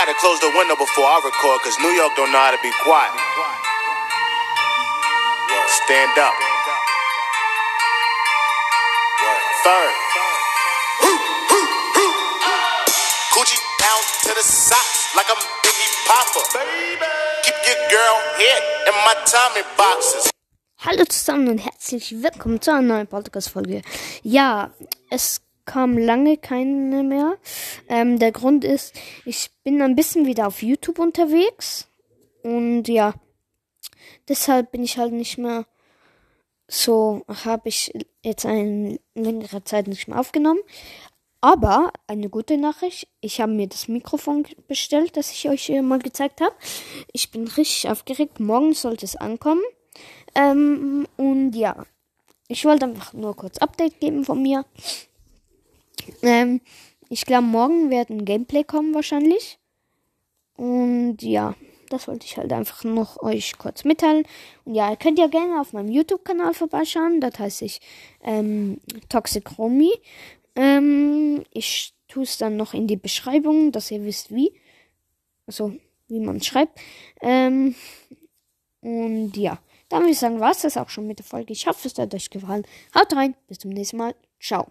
gotta close the window before I record, cause New York don't know how to be quiet. Stand up. Third. Coochie down to the socks like I'm Biggie Papa. Keep your girl head in my boxes. Hallo zusammen und herzlich willkommen zu einer neuen Podcast-Folge. Ja, es kam lange keine mehr. Ähm, der Grund ist, ich bin ein bisschen wieder auf YouTube unterwegs. Und ja, deshalb bin ich halt nicht mehr so, habe ich jetzt eine längere Zeit nicht mehr aufgenommen. Aber eine gute Nachricht, ich habe mir das Mikrofon bestellt, das ich euch hier mal gezeigt habe. Ich bin richtig aufgeregt. Morgen sollte es ankommen. Ähm, und ja, ich wollte einfach nur kurz Update geben von mir. Ähm, ich glaube, morgen wird ein Gameplay kommen wahrscheinlich. Und ja, das wollte ich halt einfach noch euch kurz mitteilen. Und ja, ihr könnt ja gerne auf meinem YouTube-Kanal vorbeischauen. Das heißt ich ähm, Toxic Romy. Ähm, ich tue es dann noch in die Beschreibung, dass ihr wisst wie. Also, wie man schreibt. Ähm, und ja, dann würde ich sagen, war es das auch schon mit der Folge. Ich hoffe, es hat euch gefallen. Haut rein, bis zum nächsten Mal. Ciao.